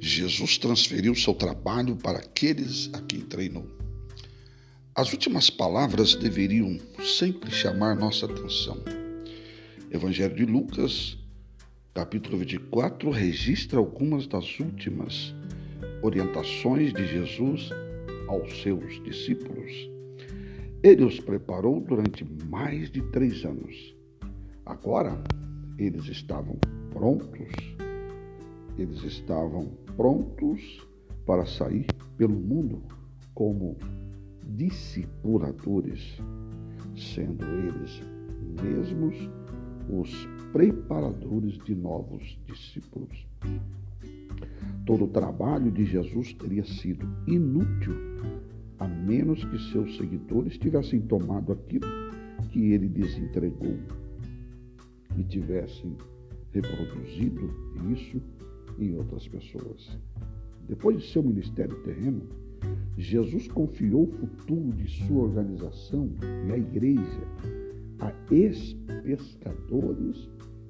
Jesus transferiu seu trabalho para aqueles a quem treinou. As últimas palavras deveriam sempre chamar nossa atenção. Evangelho de Lucas, capítulo 24, registra algumas das últimas orientações de Jesus aos seus discípulos. Ele os preparou durante mais de três anos. Agora, eles estavam prontos eles estavam prontos para sair pelo mundo como discipuladores, sendo eles mesmos os preparadores de novos discípulos. Todo o trabalho de Jesus teria sido inútil a menos que seus seguidores tivessem tomado aquilo que ele lhes entregou e tivessem reproduzido isso em outras pessoas. Depois de seu ministério terreno, Jesus confiou o futuro de sua organização e a igreja a ex-pescadores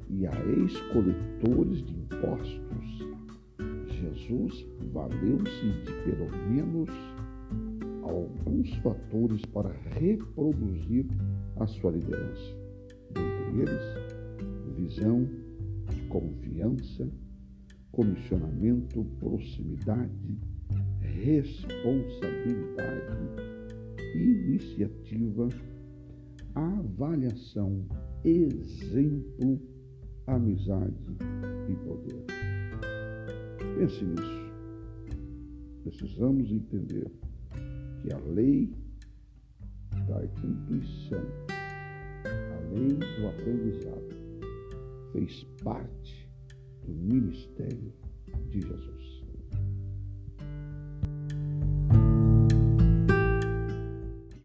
e a ex-coletores de impostos. Jesus valeu-se de pelo menos alguns fatores para reproduzir a sua liderança. Dentre eles, visão, confiança, comissionamento, proximidade, responsabilidade, iniciativa, avaliação, exemplo, amizade e poder. Pense nisso. Precisamos entender que a lei da intuição, a lei do aprendizado, fez parte ministério de Jesus.